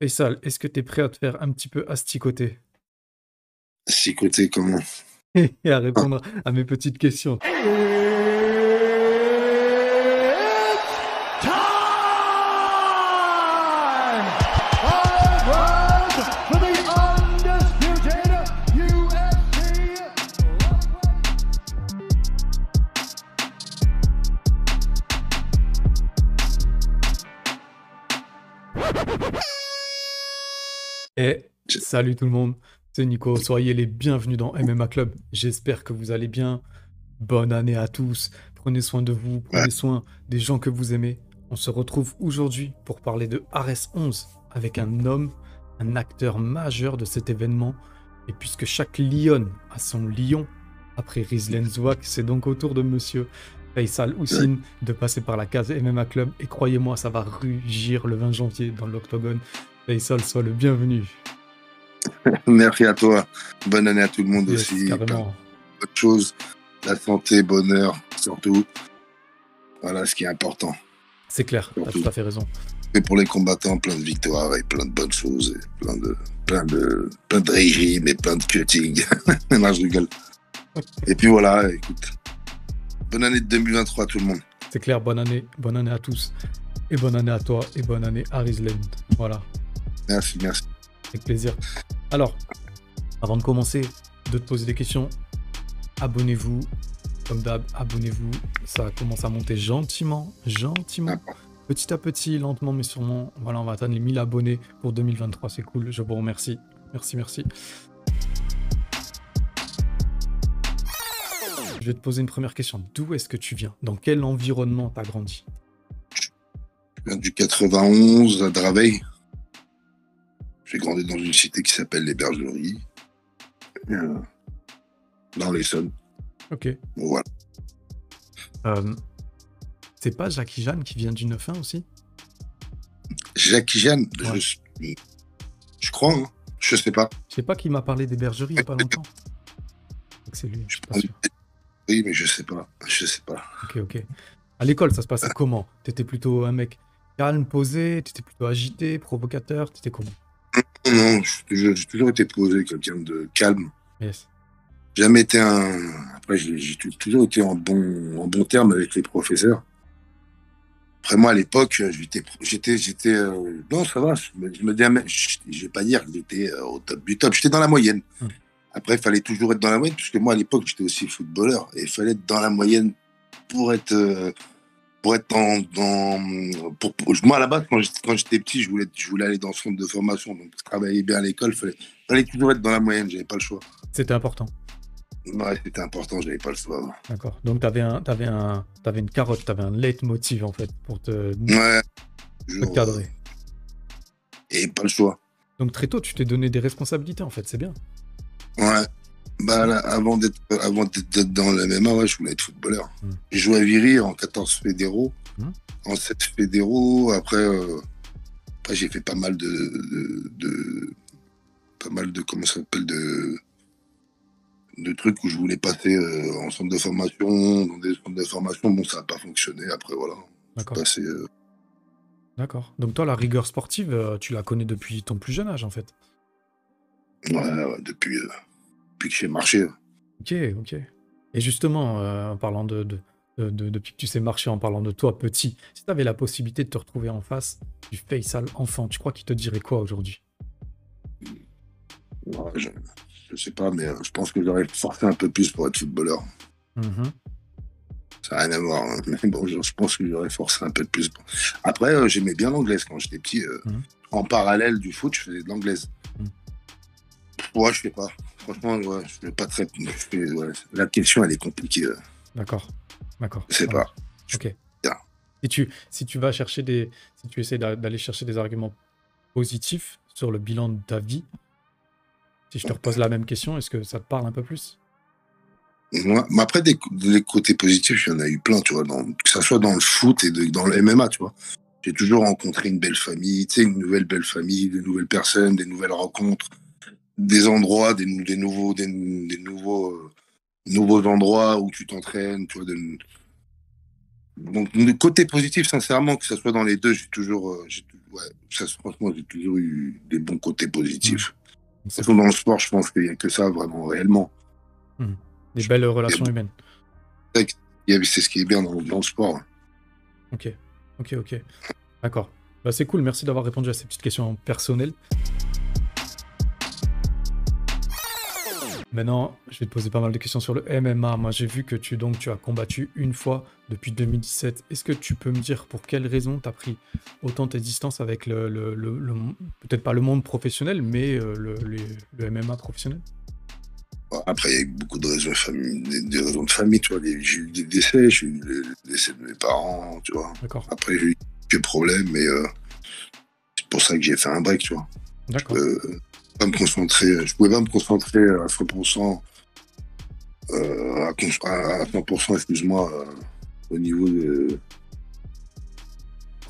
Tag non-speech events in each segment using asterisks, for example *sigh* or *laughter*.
Faisal, est-ce que tu es prêt à te faire un petit peu asticoter? Asticoter comment? *laughs* Et à répondre à mes petites questions. *laughs* salut tout le monde, c'est Nico, soyez les bienvenus dans MMA Club. J'espère que vous allez bien. Bonne année à tous. Prenez soin de vous, prenez soin des gens que vous aimez. On se retrouve aujourd'hui pour parler de Ares 11 avec un homme, un acteur majeur de cet événement. Et puisque chaque lion a son lion, après Rizlen Zouak, c'est donc au tour de monsieur Faisal Houssine de passer par la case MMA Club. Et croyez-moi, ça va rugir le 20 janvier dans l'Octogone. Faisal, sois le bienvenu. *laughs* Merci à toi. Bonne année à tout le monde aussi. Autre chose, la santé, bonheur, surtout. Voilà ce qui est important. C'est clair, tu as tout à fait raison. Et pour les combattants, plein de victoires et plein de bonnes choses, et plein de, plein de, plein de régimes et plein de cutting. *laughs* non, je rigole. Et puis voilà, écoute. Bonne année de 2023 à tout le monde. C'est clair, bonne année, bonne année à tous. Et bonne année à toi et bonne année à Rizland. Voilà. Merci, merci. Avec plaisir. Alors, avant de commencer, de te poser des questions, abonnez-vous. Comme d'hab, abonnez-vous. Ça commence à monter gentiment, gentiment. Petit à petit, lentement mais sûrement. Voilà, on va atteindre les 1000 abonnés pour 2023. C'est cool. Je vous remercie. Merci, merci. Je vais te poser une première question. D'où est-ce que tu viens? Dans quel environnement t'as grandi? Je viens du 91 à Draveil. J'ai grandi dans une cité qui s'appelle les Bergeries, euh, dans l'Essonne. Ok. Voilà. Euh, c'est pas Jackie Jeanne qui vient du 9-1 aussi? Jackie Jeanne, Ouais. je, je crois, hein. je sais pas. Je sais pas qui m'a parlé des bergeries il y a pas longtemps. C'est lui, je suis pas sûr. Oui, mais je sais pas. Je sais pas. Ok, ok. À l'école, ça se passait comment? T'étais plutôt un mec calme, posé? T'étais plutôt agité, provocateur? T'étais comment? Non, non, j'ai toujours, été posé, quelqu'un de calme. Yes. Jamais été un. Après, j'ai toujours été en bon, en bon terme avec les professeurs. Après, moi, à l'époque, j'étais, j'étais, j'étais, euh, non, ça va. Je me, je me dis, ah, je, vais pas dire que j'étais euh, au top du top. J'étais dans la moyenne. Hmm. Après, il fallait toujours être dans la moyenne, puisque moi, à l'époque, j'étais aussi footballeur. Et il fallait être dans la moyenne pour être, euh, pour être dans, dans pour, pour- moi, à la base, quand j'étais, petit, je voulais, je voulais aller dans ce centre de formation. Donc, je travaillais bien à l'école. Il fallait, fallait toujours être dans la moyenne. J'avais pas le choix. C'était important. Ouais, c'était important. J'avais pas le choix. D'accord. Donc t'avais un, t'avais un, une carotte, t'avais un leitmotiv en fait pour te, Ouais. te cadrer. et pas le choix. Donc très tôt, tu t'es donné des responsabilités en fait. C'est bien. Ouais. Bah, là, avant d'être avant d'être dans le MMA, ouais, je voulais être footballeur. Mm. J'ai joué à Viry en 14 fédéraux, Mm. en 7 fédéraux. Après, euh, après j'ai fait pas mal de, de, de- pas mal de comment ça s'appelle de de trucs où je voulais passer euh, en centre de formation, dans des centres de formation. Bon, ça n'a pas fonctionné. Après, voilà. D'accord. Euh, D'accord. Donc toi, la rigueur sportive, tu la connais depuis ton plus jeune âge en fait. ouais, ouais, depuis, depuis que j'ai marché. Ok, ok. Et justement, euh, en parlant de, de, de- de- depuis que tu sais marcher, en parlant de toi petit, si tu avais la possibilité de te retrouver en face du Faisal enfant, tu crois qu'il te dirait quoi aujourd'hui? Ouais, je, je sais pas, mais euh, je pense que j'aurais forcé un peu plus pour être footballeur. Mhm. Ça n'a rien à voir. hein. Mais bon, je, je pense que j'aurais forcé un peu de plus. Après, euh, j'aimais bien l'anglaise quand j'étais petit. euh, Mhm. En parallèle du foot, je faisais de l'anglaise. Mhm. Ouais, je sais pas. Franchement, ouais, je fais pas très. je fais- ouais, La question, elle est compliquée. euh, D'accord. D'accord. Je sais pas. marche. Ok. Si tu, si tu vas chercher des. Si tu essaies d'a- d'aller chercher des arguments positifs sur le bilan de ta vie, si je te repose la même question, est-ce que ça te parle un peu plus? Moi, mais après, des, des côtés positifs, il y en a eu plein, tu vois, dans, que ça soit dans le foot et de- dans le MMA, tu vois. J'ai toujours rencontré une belle famille, tu sais, une nouvelle belle famille, de nouvelles personnes, des nouvelles rencontres, des endroits, des, nou- des nouveaux, des, des nouveaux, euh, nouveaux endroits où tu t'entraînes, tu vois. de- donc, le côté positif, sincèrement, que ce soit dans les deux, j'ai toujours, euh, ouais, ça, franchement, j'ai toujours eu des bons côtés positifs. Mmh. Façon, dans le sport, je pense qu'il n'y a que ça, vraiment, réellement. Des belles relations humaines. C'est ce qui est bien dans, dans le sport. Ok, ok, ok. D'accord. Bah, c'est cool, merci d'avoir répondu à ces petites questions personnelles. Maintenant, je vais te poser pas mal de questions sur le MMA. Moi, j'ai vu que tu, donc, tu as combattu une fois depuis 2017. Est-ce que tu peux me dire pour quelle raison tu as pris autant tes distances avec le, le- le- le mon- peut-être pas le monde professionnel, mais euh, le, les- le MMA professionnel? Après, il y a eu beaucoup de raisons, de famille, des, des raisons de famille, tu vois. J'ai eu des décès, j'ai eu le, décès de mes parents, tu vois. D'accord, Après, j'ai eu quelques problèmes, mais euh, c'est pour ça que j'ai fait un break, tu vois. d'accord. Euh, pas me concentrer, je pouvais pas me concentrer à 100%, euh, à, à- à 100%, excuse-moi, euh, au niveau de.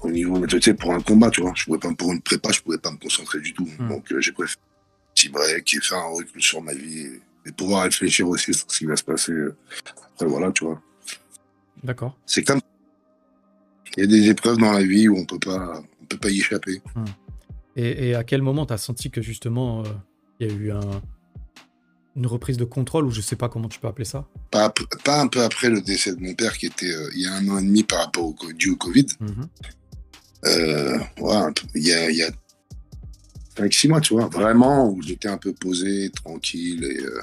Au niveau, tu sais, pour un combat, tu vois. Je pouvais pas, pour une prépa, je pouvais pas me concentrer du tout. Hmm. Donc, euh, j'ai préféré un petit break et faire un recul sur ma vie et, et pouvoir réfléchir aussi sur ce qui va se passer. Après, voilà, tu vois. D'accord. C'est comme. Il y a des épreuves dans la vie où on peut pas, on peut pas y échapper. Et, et à quel moment tu as senti que justement, euh, il y a eu un- une reprise de contrôle, ou je sais pas comment tu peux appeler ça? Pas, un peu après le décès de mon père, qui était euh, il y a un an et demi par rapport au, dû au Covid. Euh, ouais, peu- il y a, il y a 5-6 mois, tu vois, vraiment, où j'étais un peu posé, tranquille, et euh,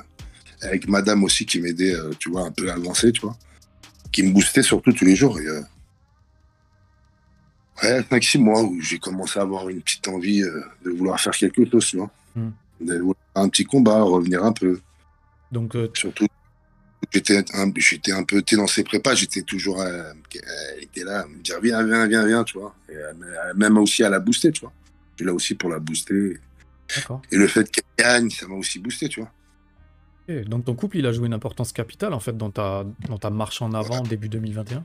avec madame aussi qui m'aidait, tu vois, un peu à avancer, tu vois, qui me boostait surtout tous les jours. Et, ouais, 5-6 mois où j'ai commencé à avoir une petite envie euh, de vouloir faire quelque chose, tu vois. De vouloir faire un petit combat, revenir un peu. Donc, euh, Surtout, j'étais un, j'étais un peu t'es dans ses prépas, j'étais toujours, euh, elle était là, à me dire viens, viens, viens, viens, tu vois. Et elle m'a- même aussi à la booster, tu vois. Je suis là aussi pour la booster. d'accord. Et le fait qu'elle gagne, ça m'a aussi boosté, tu vois. Donc ton couple, il a joué une importance capitale en fait dans ta, dans ta marche en avant début 2021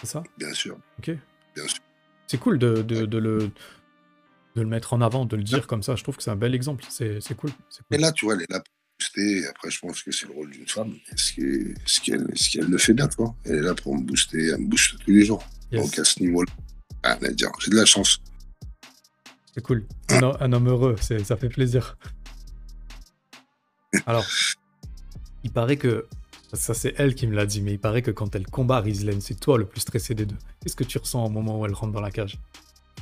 C'est ça? Bien sûr. Ok. Bien sûr. C'est cool de, de- de le, de le mettre en avant, de le dire comme ça. Je trouve que c'est un bel exemple. C'est cool. cool. là, tu vois, elle est là pour booster. Après, je pense que c'est le rôle d'une femme. Ce qu'elle ce le fait bien, tu vois. Elle est là pour me booster, elle me booste tous les jours. Yes, Donc à ce niveau-là, dire. J'ai de la chance. c'est cool. Un, ho- un homme heureux, ça fait plaisir. *laughs* Alors, il paraît que. Ça, c'est elle qui me l'a dit, mais il paraît que quand elle combat Rizlen, c'est toi le plus stressé des deux. Qu'est-ce que tu ressens au moment où elle rentre dans la cage?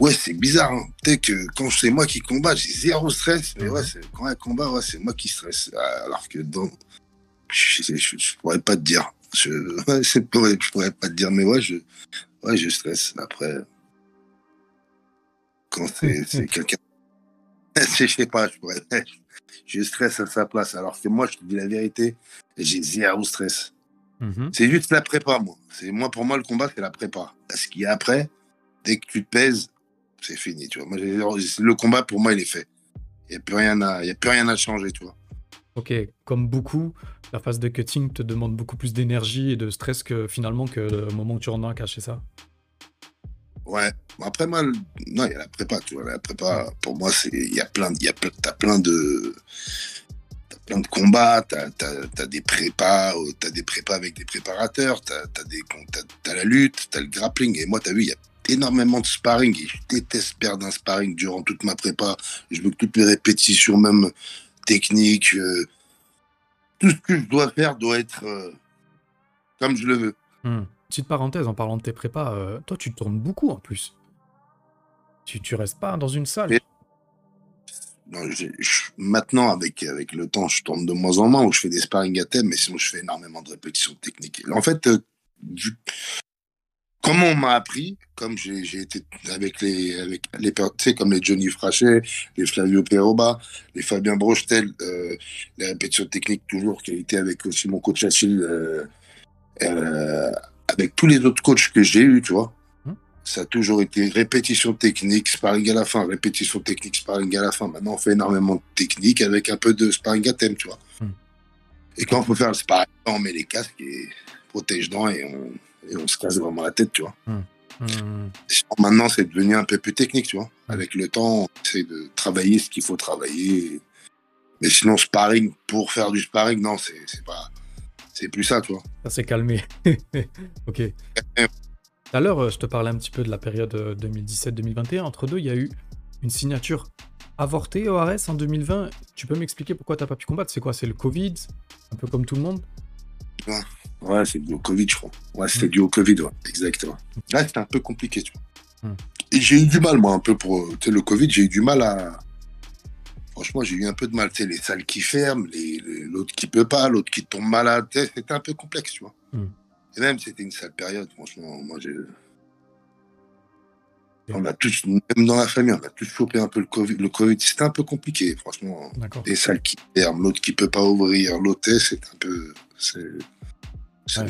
Ouais, c'est bizarre. Hein. Peut-être que quand c'est moi qui combat, j'ai zéro stress. Mais Mhm. ouais, c'est- quand elle combat, ouais, c'est moi qui stresse. Alors que dans. Je, je, je- je pourrais pas te dire. Je, *laughs* ouais, pourrais pas te dire, mais ouais, je, ouais, je stresse. Après, quand c'est *laughs* quelqu'un. *laughs* je sais pas, je pourrais. *laughs* Je stresse à sa place. Alors que moi, je te dis la vérité, j'ai zéro stress. Mhm. C'est juste la prépa, moi. C'est moi pour moi le combat, c'est la prépa. Ce qu'il y a après, dès que tu te pèses, c'est fini. Tu vois. Moi, le combat pour moi, il est fait. Il n'y a plus rien à, il y a plus rien à changer, tu vois. Ok, comme beaucoup, la phase de cutting te demande beaucoup plus d'énergie et de stress que finalement que le moment où tu rentres dans la cage, c'est ça? Ouais. Après moi, non, il y a la prépa, tu vois. La prépa, pour moi, c'est, il y a plein, y a t'as plein de, plein de combats, t'as, t'as, t'as des prépas, euh, t'as des prépas avec des préparateurs, t'as, t'as des, t'as, la lutte, t'as le grappling. Et moi, t'as vu, il y a énormément de sparring je déteste perdre un sparring durant toute ma prépa. Je veux que toutes mes répétitions, même techniques, euh, tout ce que je dois faire doit être euh, comme je le veux. Hmm. Petite parenthèse en parlant de tes prépas, euh, toi tu tournes beaucoup en plus. Tu, tu restes pas dans une salle. Maintenant, avec, avec le temps, je tourne de moins en moins où je fais des sparring à thème, mais sinon, je fais énormément de répétitions techniques. En fait, euh, comment on m'a appris, comme j'ai été avec les, avec les, tu sais, comme les Johnny Frachet, les Flavio Peroba, les Fabien Brochetel, euh, les répétitions techniques toujours, qui a été avec aussi mon coach Achille, euh, avec tous les autres coachs que j'ai eu, tu vois. Hmm. Ça a toujours été répétition technique, sparring à la fin, répétition technique, sparring à la fin. Maintenant, on fait énormément de technique avec un peu de sparring à thème, tu vois. Hmm. Et quand on peut faire le sparring, on met les casques et protège dents et on, et on se casse vraiment la tête, tu vois. Sinon, Maintenant, c'est devenu un peu plus technique, tu vois. Avec le temps, on essaie de travailler ce qu'il faut travailler. Mais sinon, sparring pour faire du sparring, non, c'est pas. C'est plus ça, tu vois. Ça s'est calmé. *laughs* ok. Tout à l'heure, euh, je te parlais un petit peu de la période 2017-2021. Entre deux, il y a eu une signature avortée au ARS en 2020. Tu peux m'expliquer pourquoi tu n'as pas pu combattre? C'est quoi? C'est le Covid? Un peu comme tout le monde? Ouais, c'est dû au Covid, je crois. Ouais, c'était hmm. dû au Covid, ouais, exactement. Là, c'était un peu compliqué, tu vois. Et j'ai eu du mal, moi, un peu pour. Tu sais, le Covid, j'ai eu du mal à. Franchement, j'ai eu un peu de mal. Tu sais, les salles qui ferment, l'autre qui peut pas, l'autre qui tombe malade. C'était un peu complexe, tu vois. Hmm. Et même, c'était une sale période, franchement. Moi, j'ai. On a tous, même dans la famille, on a tous chopé un peu le Covid. Le Covid, c'était un peu compliqué, franchement. Des salles qui ferment, l'autre qui peut pas ouvrir, l'hôtel, c'est un peu.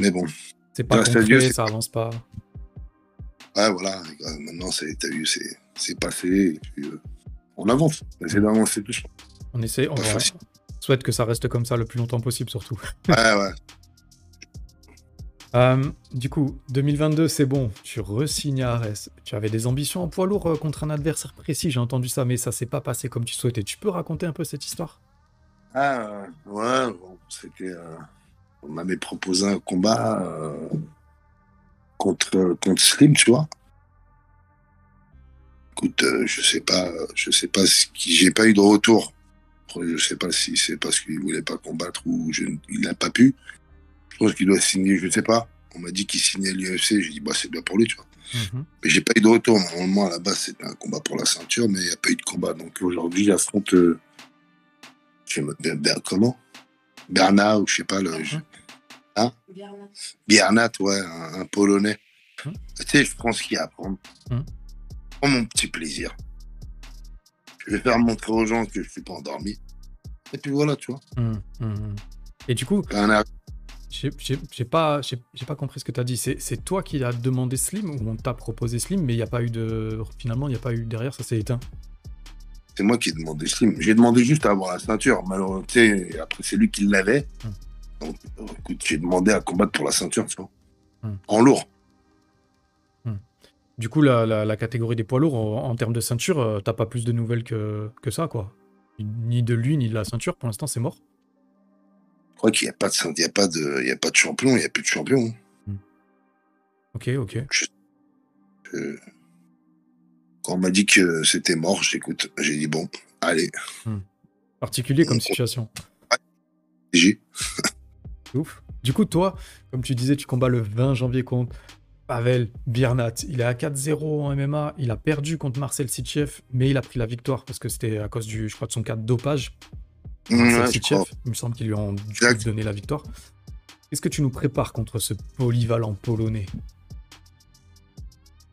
Mais bon. C'est pas concret, ça avance pas. Ouais, voilà. Maintenant, t'as vu, c'est passé. Euh, on avance. On essaie d'avancer tout On essaie, on souhaite que ça reste comme ça le plus longtemps possible, surtout. *laughs* Ouais, ouais. Euh, du coup, 2022, c'est bon. Tu resignes à Arès. Tu avais des ambitions en poids lourd euh, contre un adversaire précis, j'ai entendu ça, mais ça s'est pas passé comme tu souhaitais. Tu peux raconter un peu cette histoire? Ah, ouais, bon, c'était on m'avait proposé un combat euh, contre, contre Slim, tu vois. Écoute, euh, je sais pas, je sais pas ce qui, j'ai pas eu de retour. Je sais pas si c'est parce qu'il voulait pas combattre ou il n'a pas pu. Je pense qu'il doit signer, je sais pas. On m'a dit qu'il signait l'UFC. J'ai dit, bah, c'est bien pour lui, tu vois. Mhm. Mais j'ai pas eu de retour. Normalement, à la base, c'était un combat pour la ceinture, mais il n'y a pas eu de combat. Donc aujourd'hui, j'affronte. Euh, je sais comment? Bernard ou je sais pas. Le, mhm. Hein? Biernat. ouais, un, Polonais. Hum. Tu sais, je pense qu'il y a à apprendre. Prends mon petit plaisir. Je vais faire montrer aux gens que je suis pas endormi. Et puis voilà, tu vois. Hum, Et du coup, j'ai pas, pas compris ce que tu as dit. C'est toi qui as demandé Slim ou on t'a proposé Slim, mais il n'y a pas eu de. Finalement, il n'y a pas eu derrière, ça s'est éteint. C'est moi qui ai demandé Slim. J'ai demandé juste à avoir la ceinture. Malheureusement, après, c'est lui qui l'avait. Donc, écoute, j'ai demandé à combattre pour la ceinture, tu vois. En lourd. Hmm. Du coup, la, catégorie des poids lourds, en, termes de ceinture, euh, t'as pas plus de nouvelles que, que ça, quoi. Ni de lui, ni de la ceinture, pour l'instant, c'est mort. Je crois qu'il n'y a, pas de, a, pas de, il y a pas de champion, il n'y a plus de champion. Hmm. Ok, ok. quand on m'a dit que c'était mort, j'écoute, j'ai dit bon, allez. Particulier comme situation. J'ai. *laughs* Ouf. Du coup, toi, comme tu disais, tu combats le 20 janvier contre Pavel Biernat. Il est à 4-0 en MMA. Il a perdu contre Marcel Sitchev, mais il a pris la victoire parce que c'était à cause du, je crois, de son cas de dopage. Mmh, il me semble qu'ils lui ont donné la victoire. Qu'est-ce que tu nous prépares contre ce polyvalent polonais?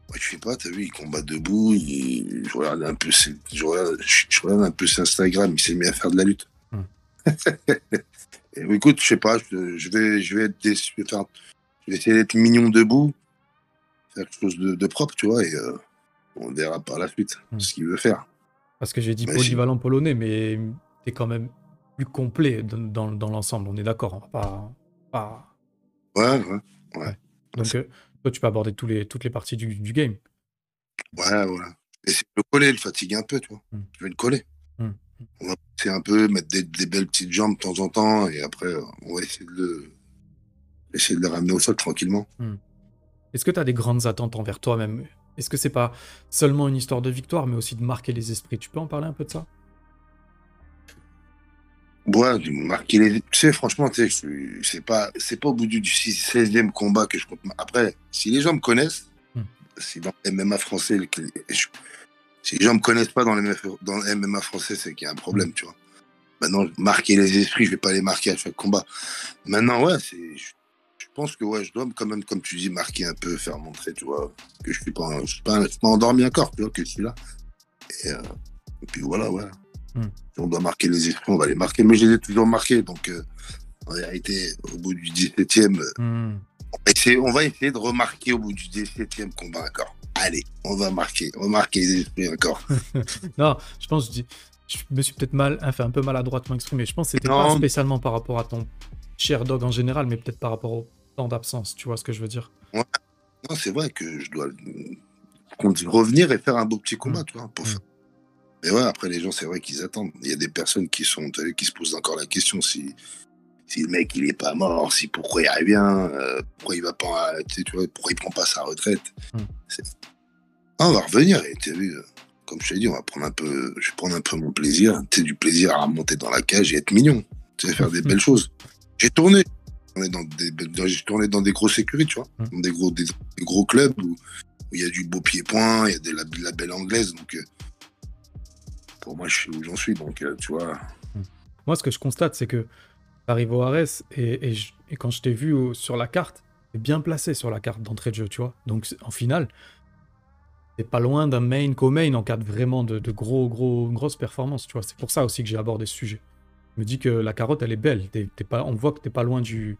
Ouais, Je sais pas, t'as vu, il combat debout. Je, regarde un peu, je, regarde... un peu Instagram. Il s'est mis à faire de la lutte. *laughs* Mmh. écoute, je sais pas, je, vais, je vais être déçu, je vais, essayer d'être mignon debout, quelque chose de, propre, tu vois, et euh, on verra par la suite hmm. ce qu'il veut faire. Parce que j'ai dit polyvalent polonais, mais t'es quand même plus complet dans, dans, l'ensemble, on est d'accord, on va pas, Ouais, ouais, ouais. Donc, euh, toi, tu peux aborder tous les, toutes les parties du, game. Ouais, ouais. Et c'est le coller, le fatigue un peu, tu vois. Hmm. Je vais le coller. Hmm. On va essayer un peu, mettre des, belles petites jambes de temps en temps, et après, on va essayer de le, essayer de le ramener au sol tranquillement. Hmm. Est-ce que tu as des grandes attentes envers toi-même? Est-ce que c'est pas seulement une histoire de victoire, mais aussi de marquer les esprits? Tu peux en parler un peu de ça? Ouais, marquer les. Tu sais, franchement, tu sais, c'est pas, c'est pas au bout du 16e combat que je compte. Après, si les gens me connaissent, hmm. si dans le MMA français, si les gens me connaissent pas dans, les, dans le MMA français, c'est qu'il y a un problème, mm. tu vois. Maintenant, marquer les esprits, je vais pas les marquer à chaque combat. Maintenant, ouais, c'est, pense que ouais, je dois quand même, comme tu dis, marquer un peu, faire montrer, tu vois, que je suis pas, je suis pas, endormi encore, tu vois, que je suis là. Et, euh, puis voilà, ouais. Mm. Si on doit marquer les esprits, on va les marquer. Mais je les ai toujours marqués, donc euh, en réalité, au bout du 17e, mm. on, va essayer, on va essayer de remarquer au bout du 17e combat encore allez, on va marquer, on va marquer les esprits encore. *laughs* non, je pense, je, dis, je me suis peut-être mal, enfin un peu maladroitement exprimé. Je pense que c'était pas spécialement par rapport à ton cher dog en général, mais peut-être par rapport au temps d'absence. Tu vois ce que je veux dire? Ouais. Non, c'est vrai que je dois revenir et faire un beau petit combat, mm. tu vois. Pour mm. Mais ouais, après les gens, c'est vrai qu'ils attendent. Il y a des personnes qui sont, qui se posent encore la question si si le mec il est pas mort, si pourquoi il revient, euh, pourquoi il va pas, tu vois, pourquoi il prend pas sa retraite. Hmm. Ah, on va revenir et tu vu, euh, comme je t'ai dit, on va prendre un peu, je vais prendre un peu mon plaisir, tu du plaisir à monter dans la cage et être mignon, tu sais, faire des *laughs* belles choses. J'ai tourné, dans des, j'ai tourné dans des gros sécurités, tu vois, dans des gros, des, des gros clubs où il y a du beau pied-point, il y a de la, de la belle anglaise, donc euh, pour moi, je sais où j'en suis, donc euh, tu vois. Moi, ce que je constate, c'est que au Ares et, et, je- et quand je t'ai vu au- sur la carte, t'es bien placé sur la carte d'entrée de jeu, tu vois. Donc, en finale, t'es pas loin d'un main co-main en cas de vraiment de, de gros, gros, grosses performances, tu vois. C'est pour ça aussi que j'ai abordé ce sujet. Me dis que la carotte, elle est belle. T'es pas, on voit que t'es pas loin du.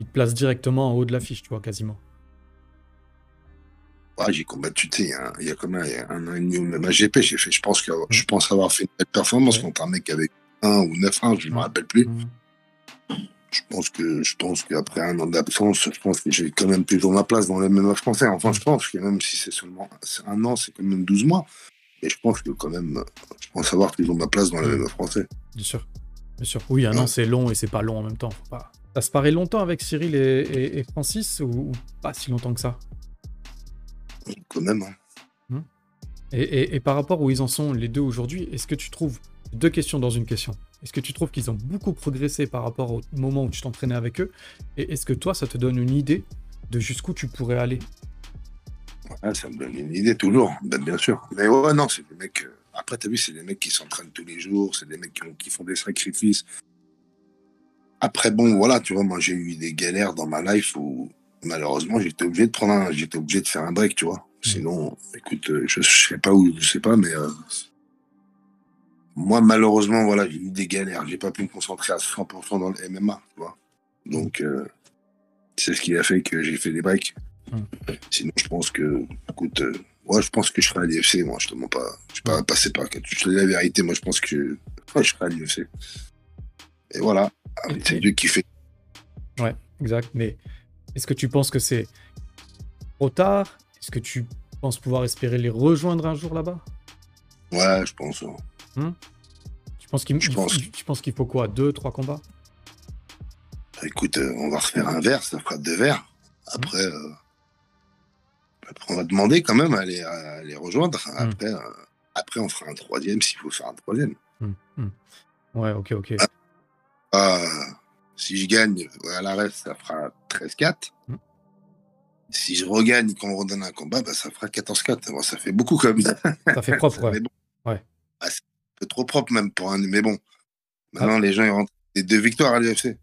Il te place directement en haut de l'affiche, tu vois, quasiment. Ouais, j'ai combattu, tu sais, il y a- il y, a comme un, un an et demi au même AGP, j'ai fait, je pense, que, je pense avoir fait une belle performance Ouais. contre un mec avec 1 ou 9-1, je ne me rappelle plus. Mhm. Je pense que je pense qu'après un an d'absence, je pense que j'ai quand même toujours ma place dans le MMA français. Enfin, je pense que même si c'est seulement un an, c'est quand même 12 mois. Mais je pense que quand même, je pense avoir toujours ma place dans le Mm. MMA français. Bien sûr. Bien sûr. Oui, un an, Ouais. c'est long et c'est pas long en même temps. Faut pas... Ça se paraît longtemps avec Cyril et, et- et Francis ou, ou pas si longtemps que ça? Quand même. hein. et, et- et par rapport où ils en sont les deux aujourd'hui, est-ce que tu trouves deux questions dans une question Est-ce que tu trouves qu'ils ont beaucoup progressé par rapport au moment où tu t'entraînais avec eux? Et est-ce que toi, ça te donne une idée de jusqu'où tu pourrais aller? Ouais, ça me donne une idée toujours, ben, bien sûr. Mais ouais, non, c'est des mecs. euh, Après, t'as vu, c'est des mecs qui s'entraînent tous les jours, c'est des mecs qui, ont- qui font des sacrifices. Après, bon, voilà, tu vois, moi, j'ai eu des galères dans ma life où, malheureusement, j'étais obligé de prendre un, j'étais obligé de faire un break, tu vois. Sinon, écoute, euh, je, je sais pas où, je sais pas, mais euh, moi, malheureusement, voilà, j'ai eu des galères. J'ai pas pu me concentrer à 100% dans le MMA, tu vois. Donc, euh, c'est ce qui a fait que j'ai fait des breaks. Sinon, je pense que, écoute, moi, je pense que je serai à l'IFC, moi, je te mens pas. Je suis pas passé par. Je te dis la vérité, moi, je pense que ouais, je serai à l'IFC. Et voilà, c'est Dieu qui fait. Ouais, exact. Mais est-ce que tu penses que c'est trop tard? Est-ce que tu penses pouvoir espérer les rejoindre un jour là-bas? Ouais, je pense. hein. Tu penses qu'il pense. faut quoi? Deux, trois combats? Écoute, euh, on va refaire un verre, ça fera deux verres. Après, euh, après, on va demander quand même à les, à les rejoindre. Après, euh, après, on fera un troisième s'il faut faire un troisième. Hmm, hmm. Ouais, ok, ok. Ah, si je gagne à la reste, ça fera 13-4. Mm. Si je regagne et qu'on redonne un combat, bah, ça fera 14-4. Bon, ça fait beaucoup comme ça. Ça fait propre, *laughs* ouais. Mais bon. Ouais. Ah, c'est un peu trop propre même pour un. Mais bon. Maintenant, les gens ils rentrent des deux victoires à l'UFC.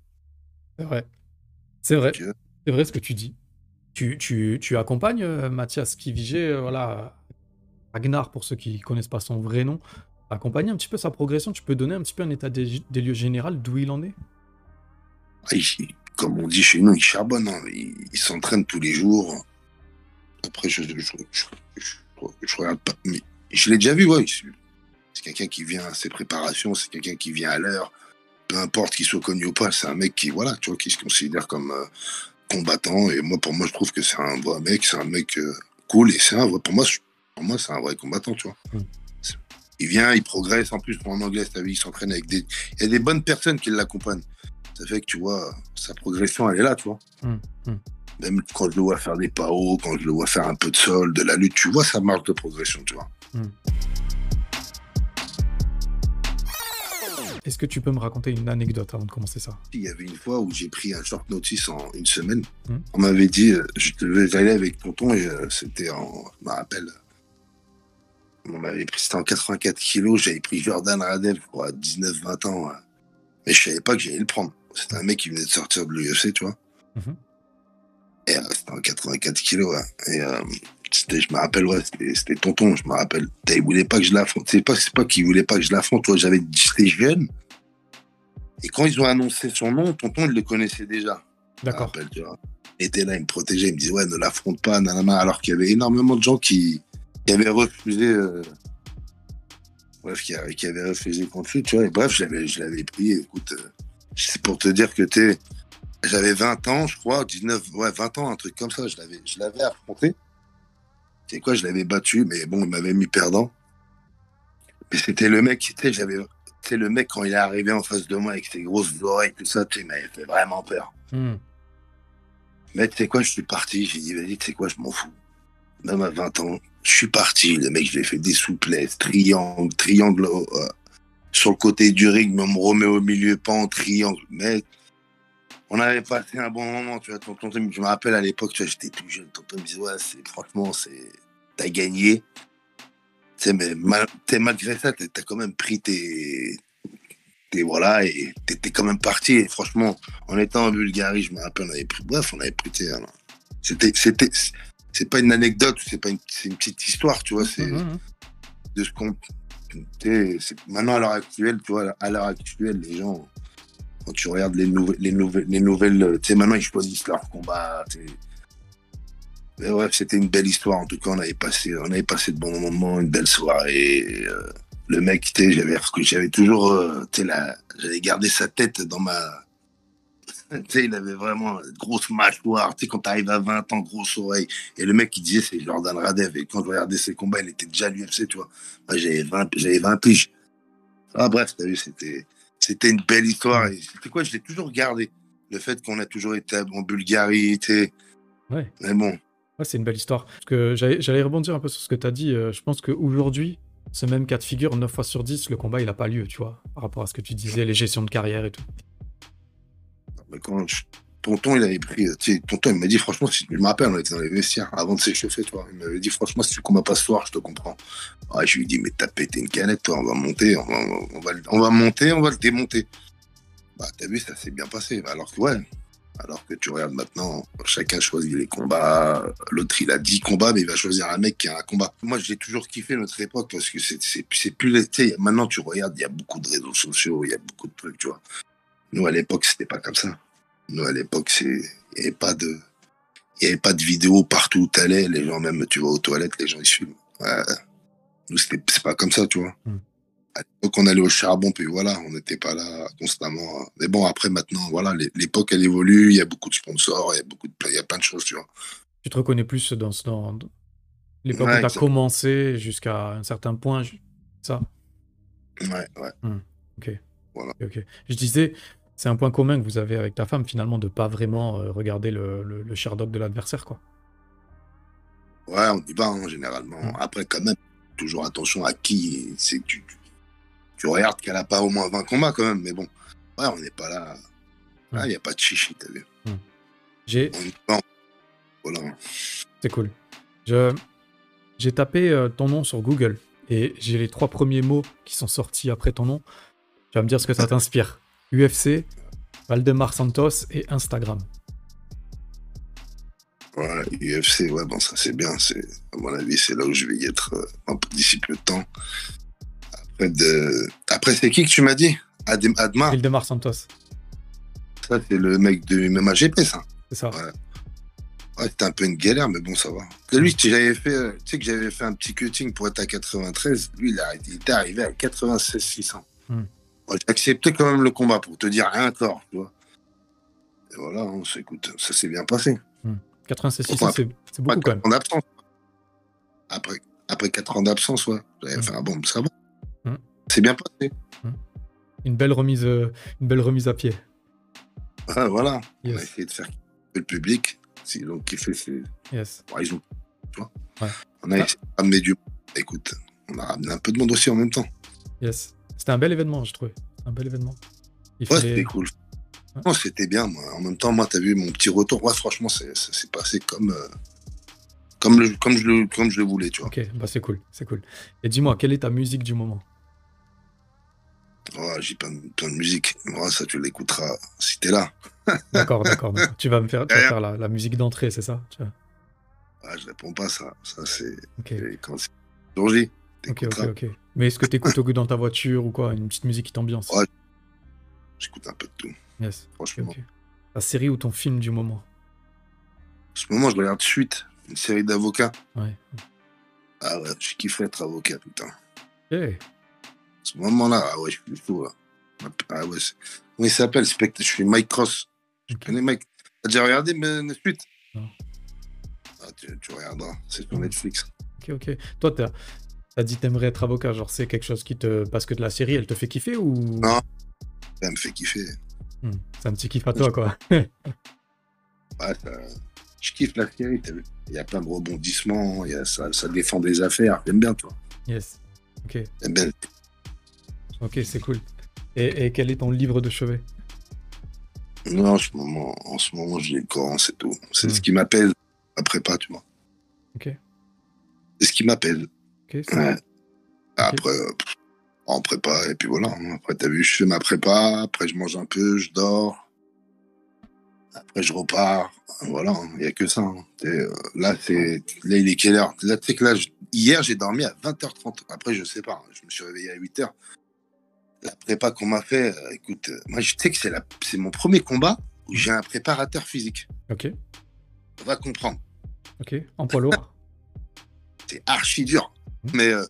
C'est vrai. C'est vrai. Ok. C'est vrai ce que tu dis. Tu, accompagnes euh, Mathias Kivigé, euh, voilà, Ragnar pour ceux qui connaissent pas son vrai nom, accompagner un petit peu sa progression. Tu peux donner un petit peu un état des, lieux général d'où il en est? Comme on dit chez nous, il charbonne. hein. Il, s'entraîne tous les jours. Après, je, je, regarde pas. Mais je l'ai déjà vu, ouais. C'est c'est quelqu'un qui vient à ses préparations, c'est quelqu'un qui vient à l'heure. Peu importe qu'il soit connu ou pas, c'est un mec qui, voilà, tu vois, qui se considère comme euh, combattant. Et moi, pour moi, je trouve que c'est un vrai mec, c'est un mec euh, cool. Et c'est un vrai, pour moi, pour moi, c'est un vrai combattant, tu vois. Mm. Il vient, il progresse. En plus, en anglais, t'as vu, il s'entraîne avec des. Il y a des bonnes personnes qui l'accompagnent. Ça fait que, tu vois, sa progression, elle est là, tu vois. Mm, mm. Même quand je le vois faire des PAO, quand je le vois faire un peu de sol, de la lutte, tu vois sa marge de progression, tu vois. Est-ce que tu peux me raconter une anecdote avant de commencer ça? Il y avait une fois où j'ai pris un short notice en une semaine. Mm. On m'avait dit, euh, je devais aller avec tonton et euh, c'était en, je me rappelle, on m'avait pris, c'était en 84 kilos, j'avais pris Jordan Radel, à 19-20 ans. ouais. Mais je savais pas que j'allais le prendre. C'était un mec qui venait de sortir de l'UFC, tu vois. Mhm. Et euh, c'était en 84 kilos, ouais. Et euh, c'était, je me rappelle, ouais, c'était, tonton, je me rappelle. Il voulait pas que je l'affronte. C'est pas, c'est pas qu'il voulait pas que je l'affronte, toi. J'avais, j'étais jeune. Et quand ils ont annoncé son nom, tonton, il le connaissait déjà. D'accord. tu. Il était là, il me protégeait, il me disait, ouais, ne l'affronte pas, nanana. Alors qu'il y avait énormément de gens qui, qui avaient refusé, euh, bref, qui, qui avaient refusé contre lui, tu vois. Et bref, je l'avais, je l'avais pris, écoute, c'est pour te dire que t'es, j'avais 20 ans, je crois, 19, ouais, 20 ans, un truc comme ça, je l'avais, je l'avais affronté. Tu sais quoi, je l'avais battu, mais bon, il m'avait mis perdant. Mais c'était le mec, tu sais, j'avais, tu sais, le mec, quand il est arrivé en face de moi avec ses grosses oreilles, tout ça, tu sais, il m'avait fait vraiment peur. Hmm. Mais tu sais quoi, je suis parti. J'ai dit, vas-y, tu sais quoi, je m'en fous. Même à 20 ans, je suis parti. Le mec, je lui ai fait des souplesses, triangle, triangle euh, sur le côté du ring, mais on me remet au milieu, pas en triangle. Mais on avait passé un bon moment, tu vois. Tonton, je me rappelle à l'époque, tu vois, j'étais tout jeune. Tonton me disait, ouais, c'est, franchement, c'est, t'as gagné. Tu sais, mais mal- malgré ça, t'as quand même pris tes, tes voilà, et t'étais quand même parti. Et franchement, en étant en Bulgarie, je me rappelle, on avait pris, bref, on avait pris, c'était, c'était, c'est pas une anecdote, c'est pas une, c'est une petite histoire, tu vois, c'est Mhm, mhm. de ce qu'on, maintenant à l'heure actuelle, tu vois, à l'heure actuelle, les gens, quand tu regardes les nouvelles, les nouvelles, les nouvelles, euh, tu sais, maintenant ils choisissent leur combat. Mais bref, c'était une belle histoire. En tout cas, on avait passé, on avait passé de bons moments, une belle soirée. euh, le mec, tu sais, j'avais, toujours, euh, tu sais, j'avais gardé sa tête dans ma, *laughs* tu sais, il avait vraiment une grosse mâchoire. Tu sais, quand t'arrives à 20 ans, grosse oreille. Et le mec, il disait, c'est Jordan Radev. Et quand je regardais ses combats, il était déjà à l'UFC, tu vois. J'avais 20, j'avais 20 piges. Ah, bref, t'as vu, c'était, c'était une belle histoire. Et c'était quoi, je l'ai toujours gardé. Le fait qu'on a toujours été en Bulgarie, sais. Ouais. Mais bon, Ouais, c'est une belle histoire. Parce que j'allais j'allais rebondir un peu sur ce que tu as dit. euh, je pense qu'aujourd'hui, ce même cas de figure, 9 fois sur 10, le combat, il n'a pas lieu, tu vois, par rapport à ce que tu disais, les gestions de carrière et tout. mais quand je- tonton, il avait pris, tonton, il m'a dit, franchement, si, je me rappelle, on était dans les vestiaires avant de s'échauffer, toi. Il m'avait dit, franchement, si tu combats pas ce soir, je te comprends. Ouais, je lui ai dit, mais t'as pété une canette, toi, on va monter, on va, on va, on va monter, on va le démonter. Bah, t'as vu, ça s'est bien passé. Alors que, ouais, alors que tu regardes maintenant, chacun choisit les combats. L'autre, il a 10 combats, mais il va choisir un mec qui a un combat. Moi, j'ai toujours kiffé notre époque parce que c'est plus. maintenant, tu regardes, il y a beaucoup de réseaux sociaux, il y a beaucoup de trucs, tu vois. Nous, à l'époque, c'était pas comme ça. Nous, à l'époque, il n'y avait pas de, il avait pas de vidéos partout où t'allais. Les gens, même, tu vas aux toilettes, les gens, ils filment. Ouais. Nous, c'était, c'est pas comme ça, tu vois. Mm. À l'époque, on allait au charbon, puis voilà, on n'était pas là constamment. Mais bon, après, maintenant, voilà, l'é- l'époque, elle évolue. Il y a beaucoup de sponsors, il y a beaucoup de, il y a plein de choses, tu vois. Tu te reconnais plus dans, ce- dans l'époque Ouais, où tu as exact. commencé jusqu'à un certain point. Ça Ouais, ouais. Ok. Voilà. Ok, ok. Je disais, c'est un point commun que vous avez avec ta femme, finalement, de pas vraiment euh, regarder le, le, de l'adversaire, quoi. Ouais, on y va, hein, généralement. Mm. Après, quand même, toujours attention à qui. C'est tu, regardes qu'elle a pas au moins 20 combats, quand même. Mais bon, ouais, on n'est pas là. Ouais. Il n'y a pas de chichi, t'as vu. J'ai, va. Voilà. C'est cool. Je... J'ai tapé euh, ton nom sur Google et j'ai les trois premiers mots qui sont sortis après ton nom. Tu vas me dire ce que ça *laughs* t'inspire. UFC, Valdemar Santos et Instagram. Ouais, UFC, ouais, bon, ça c'est bien. C'est, à mon avis, c'est là où je vais y être euh, un peu d'ici peu de temps. Après, de... Après c'est qui que tu m'as dit? Adem- Valdemar Santos, Ça, c'est le mec de MMAGP, ça. c'est ça. Ouais. Ouais, c'était un peu une galère, mais bon, ça va. Lui, tu j'avais fait, euh, tu sais que j'avais fait un petit cutting pour être à 93. Lui, il, a- il était arrivé à 96 600. Hmm. Accepté quand même le combat pour te dire rien tort, tu vois. Et voilà, on s'écoute, ça s'est bien passé. 96 Ouais. c'est c'est beaucoup quand même. En absence. Après, après 4 ans d'absence, ouais. J'avais Hmm. fait un bon, ça va. Hmm. C'est bien passé. Une belle remise, euh, une belle remise à pied. Voilà. On a essayé de faire le public. Donc kiffé, yes. Ils ont-. Ouais. On a Ah. essayé de ramener du. Écoute, on a ramené un peu de monde aussi en même temps. Yes. C'était un bel événement, je trouvais. Un bel événement. Il Ouais, fallait- c'était cool. Non, c'était bien, moi. En même temps, moi, t'as vu mon petit retour. Ouais, franchement, c'est- ça s'est passé comme, euh, comme, le, comme, je le, comme je le voulais, tu vois. Ok, bah c'est cool, c'est cool. Et dis-moi, quelle est ta musique du moment? Ouais, j'ai plein, de- plein de musique. Moi, ça, tu l'écouteras si t'es là. *laughs* D'accord, d'accord. d'accord. Tu vas me faire, tu vas faire la, la musique d'entrée, c'est ça? Tu vas- Ouais, je réponds pas à ça. Ça, c'est Ok, c'est quand c'est J. ok, ok, ok. Mais est-ce que tu écoutes dans ta voiture ou quoi? Une petite musique qui t'ambiance Ouais. J'écoute un peu de tout, Yes. Franchement. ok. Ta série ou ton film du moment? En ce moment, je regarde Suite, une série d'avocats. Ouais. Ah ouais, je kiffe être avocat, putain. Eh, ce moment-là, ah ouais, je suis chaud, là. Ah ouais, comment il s'appelle? Je suis Mike Cross. Je connais Mike. T'as déjà regardé mais, Suite? Non. Ah, tu, tu regarderas, c'est sur. Netflix. ok, ok. Toi, t'as dit t'aimerais être avocat, genre c'est quelque chose qui te... Parce que de la série, elle te fait kiffer ou... Non, ça me fait kiffer. Hmm, C'est un petit kiff à toi, quoi. *laughs* Ouais, ça- Je kiffe la série, t'as vu. Il y a plein de rebondissements, y a... ça, ça défend des affaires. J'aime bien, tu vois. yes. Ok, J'aime bien. ok, c'est cool. Et, et quel est ton livre de chevet? Non, en ce moment, en ce moment j'ai le Coran, c'est tout. C'est Hmm. ce qui m'appelle après pas, tu vois. Ok, C'est ce qui m'appelle. Après, euh, en prépa, et puis voilà. hein. Après, t'as vu, je fais ma prépa, après, je mange un peu, je dors. Après, je repars. Voilà, hein. il n'y a que ça. hein. Euh, là, c'est, là, il est quelle heure? Là, tu sais que là, je- hier, j'ai dormi à 20h30. Après, je sais pas, hein. je me suis réveillé à 8h. La prépa qu'on m'a fait, euh, écoute, euh, moi, je sais que c'est, la, c'est mon premier combat où j'ai un préparateur physique. ok, On va comprendre. ok. En poids lourd? C'est archi dur. Mhm. Mais euh,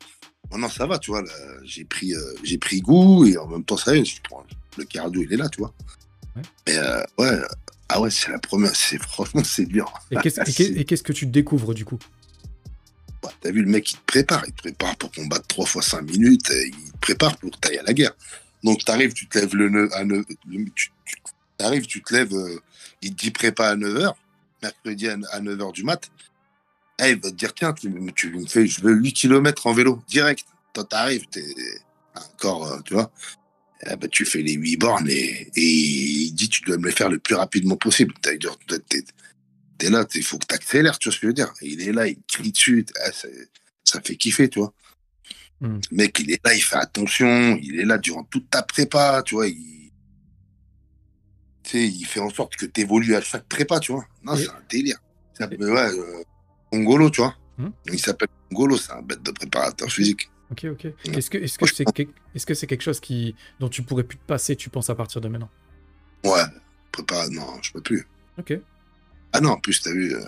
maintenant, ça va, tu vois. J'ai pris, euh, j'ai pris goût et en même temps, ça y est, je prends- le cardio, il est là, tu vois. Ouais. Mais euh, ouais, euh, ah ouais, c'est la première. C'est franchement, c'est dur. Et qu'est-ce et que tu découvres du coup? Bah, T'as vu le mec, il te prépare. Il te prépare pour combattre 3 fois 5 minutes. et il te prépare pour tailler à la guerre. Donc, t'arrives, tu te lèves le, neuf- à neuf- le- tu, tu- t'arrives, tu te lèves, euh, il te dit prépa à 9h, mercredi à, 9h du mat. Eh, il va te dire, tiens, tu, me- tu me fais, je veux 8 km en vélo, direct. Toi, t'arrives, t'es encore, euh, tu vois. Eh ben, tu fais les 8 bornes et, et il dit, tu dois me les faire le plus rapidement possible. T'es là, il faut que t'accélères, tu vois ce que je veux dire. Il est là, il crie dessus. eh, ça fait kiffer, tu vois. Hmm. Le mec, il est là, il fait attention, il est là durant toute ta prépa, tu vois. Il, tu sais, il fait en sorte que tu évolues à chaque prépa, tu vois. Non, c'est un délire. Ouais, euh, Congolo, tu vois. Hmm. Il s'appelle Congolo, c'est un bête de préparateur physique. Ok, ok. Est-ce que que c'est que- est-ce que c'est quelque chose qui dont tu pourrais plus te passer, tu penses à partir de maintenant? Ouais, prépa, non, je peux plus. Ok. Ah non, en plus, t'as vu. euh,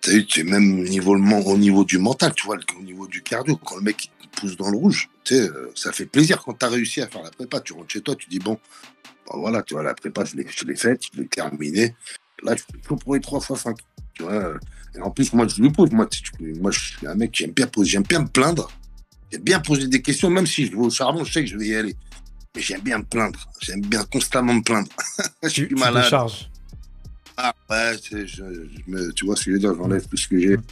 T'as vu, tu es même au niveau, au niveau du mental, tu vois, au niveau du cardio, quand le mec il te pousse dans le rouge, tu sais, euh, ça fait plaisir quand tu as réussi à faire la prépa. Tu rentres chez toi, tu dis, bon, bon, voilà, tu vois, la prépa, je l'ai faite, je l'ai terminée. Là, je tout pour les 3 fois 5. Tu vois, et en plus, moi, je lui pose, moi, moi, je suis un mec qui aime bien poser, j'aime bien me plaindre. J'aime bien poser des questions, même si je vais au charbon, je sais que je vais y aller. Mais j'aime bien me plaindre. J'aime bien constamment me plaindre. *laughs* je suis tu malade. décharges. Ah ouais, je, tu vois ce que je veux dire, j'enlève tout ce que j'ai. Mm.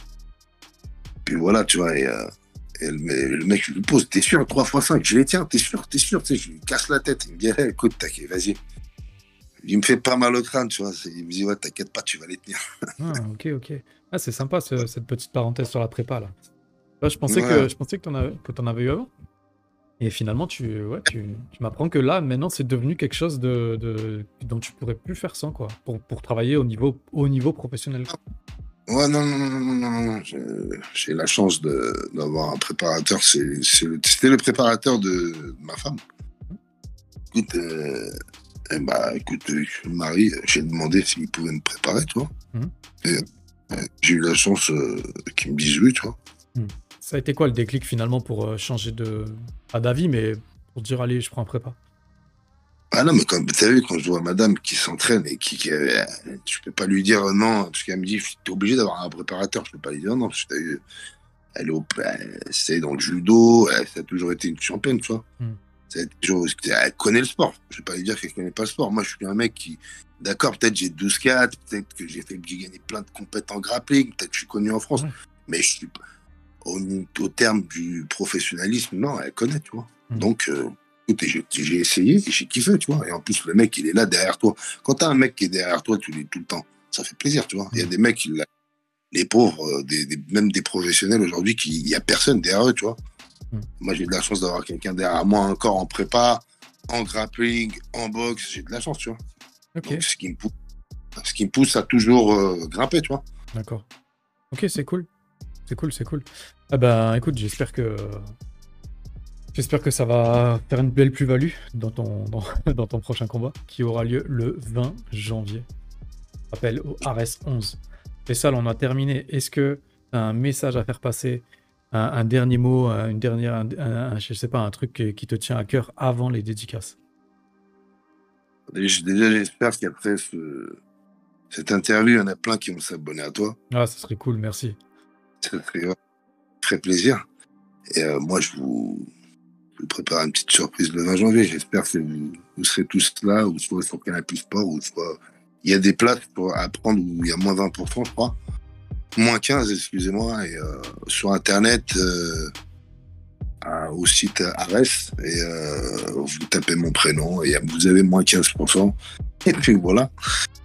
Puis voilà, tu vois, et, euh, et le, mec, je lui pose, t'es sûr, 3 x 5, je les tiens, t'es sûr, t'es sûr, tu sais, je lui casse la tête, il me dit, écoute, t'inquiète, vas-y. Il me fait pas mal au crâne, tu vois, il me dit, ouais, t'inquiète pas, tu vas les tenir. Ah, ok, ok. Ah, c'est sympa ce- cette petite parenthèse sur la prépa là. Là, je pensais Ouais. que je pensais que t'en avais avais eu avant. Et finalement, tu ouais, tu, tu m'apprends que là, maintenant, c'est devenu quelque chose de, de dont tu pourrais plus faire sans quoi, pour, pour travailler au niveau au niveau professionnel. Ouais, non, non, non, non, non, non, j'ai- la chance d'avoir un préparateur, le- c'était le préparateur de, de ma femme. Écoute, euh, eh bah, écoute, euh, marié, j'ai demandé s'il pouvait me préparer, tu vois. Et euh, j'ai eu la chance euh, qu'il me dise oui, tu vois. Ça a été quoi le déclic finalement pour euh, changer de pas d'avis, mais pour dire allez, je prends un prépa? Ah non, mais comme tu vu, quand je vois madame qui s'entraîne et qui, qui je peux pas lui dire non, parce qu'elle me dit, t'es obligé d'avoir un préparateur, je peux pas lui dire non, parce que t'as vu, elle est au, elle- c'est dans le judo, elle, ça a toujours été une championne, tu vois. Mm. Elle connaît le sport. Je vais pas lui dire qu'elle connaît pas le sport. Moi, je suis un mec qui, d'accord, peut-être j'ai 12-4, peut-être que j'ai fait, j'ai gagné plein de compétences en grappling, peut-être que je suis connu en France, Ouais. mais je suis, pas- au, au terme du professionnalisme, non, elle connaît, tu vois. Mm. Donc, euh, écoute, j'ai essayé et j'ai kiffé, tu vois. Et en plus, le mec, il est là derrière toi. Quand t'as un mec qui est derrière toi tout, les- tout le temps, ça fait plaisir, tu vois. Il y a Mm. des mecs, les pauvres, euh, des, des- même des professionnels aujourd'hui, il n'y a personne derrière eux, tu vois. Moi, j'ai de la chance d'avoir quelqu'un derrière moi encore en prépa, en grappling, en boxe. J'ai de la chance, tu vois. Ok, Donc, ce qui me pousse, ce qui me pousse à toujours euh, grimper, tu vois. d'accord. Ok, c'est cool. C'est cool, c'est cool. Ah ben, écoute, j'espère que j'espère que ça va faire une belle plus-value dans ton dans, *laughs* dans ton prochain combat qui aura lieu le 20 janvier. Rappel au RS 11. Et ça, là, on a terminé. Est-ce que tu as un message à faire passer, un, un dernier mot, un- une dernière, un, un- je sais pas, un truc qui, te tient à cœur avant les dédicaces Déjà, j'espère qu'après ce- cette interview, il y en a plein qui vont s'abonner à toi. Ah, ça serait cool, merci. Ça ferait, très plaisir. Et euh, moi, je vous, je vous prépare une petite surprise le 20 janvier. J'espère que vous, vous serez tous là, ou soit sur Canal Plus Sport, ou soit. Il y a des places pour, à prendre où il y a moins 20%, je crois. Moins 15, excusez-moi. Et euh, sur Internet, euh, à- au site Ares, et euh, vous tapez mon prénom, et vous avez moins 15%. *laughs* Et puis voilà.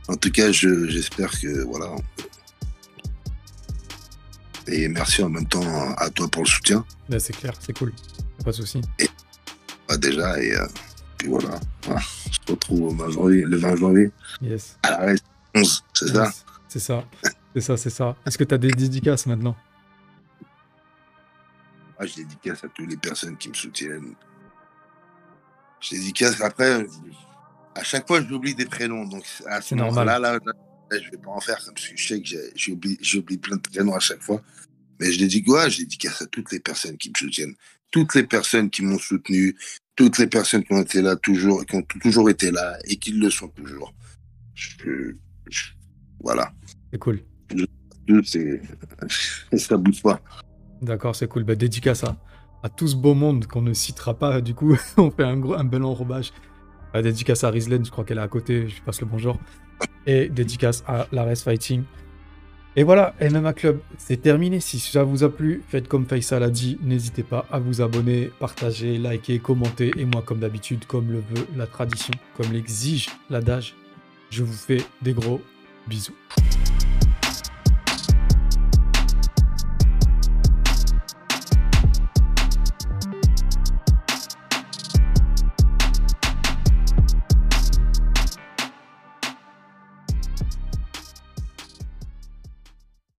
En tout cas, je- j'espère que. Voilà. Et merci en même temps à toi pour le soutien. Là, c'est clair, c'est cool. Pas de souci. Bah, déjà, et euh, puis voilà. Voilà. On se retrouve au 20 janvier, le 20 janvier Yes. à la reste 11, c'est ça? Yes. C'est ça. C'est ça, c'est ça. Est-ce que tu as des dédicaces maintenant? Moi, je dédicace à toutes les personnes qui me soutiennent. Je dédicace après, à chaque fois, j'oublie des prénoms. Donc, à ce C'est normal. moment-là, là, là, là, je vais pas en faire comme si je sais que j'ai- j'oublie j'oublie plein de prénoms à chaque fois. Mais je dédicace, ouais, je dédicace à toutes les personnes qui me soutiennent, toutes les personnes qui m'ont soutenu, toutes les personnes qui ont été là toujours, qui ont toujours été là et qui le sont toujours. Je- je- voilà. C'est cool. *laughs* Ça bouge pas. D'accord, c'est cool. Bah, dédicace à, à tout ce beau monde qu'on ne citera pas. Du coup, *laughs* on fait un, gros, un bel enrobage. Bah, dédicace à Rizlen, je crois qu'elle est à côté. Je lui passe le bonjour. Et dédicace à Lares Fighting. Et voilà, MMA Club, c'est terminé. Si ça vous a plu, faites comme Faisal a dit. N'hésitez pas à vous abonner, partager, liker, commenter. Et moi, comme d'habitude, comme le veut la tradition, comme l'exige l'adage, je vous fais des gros bisous.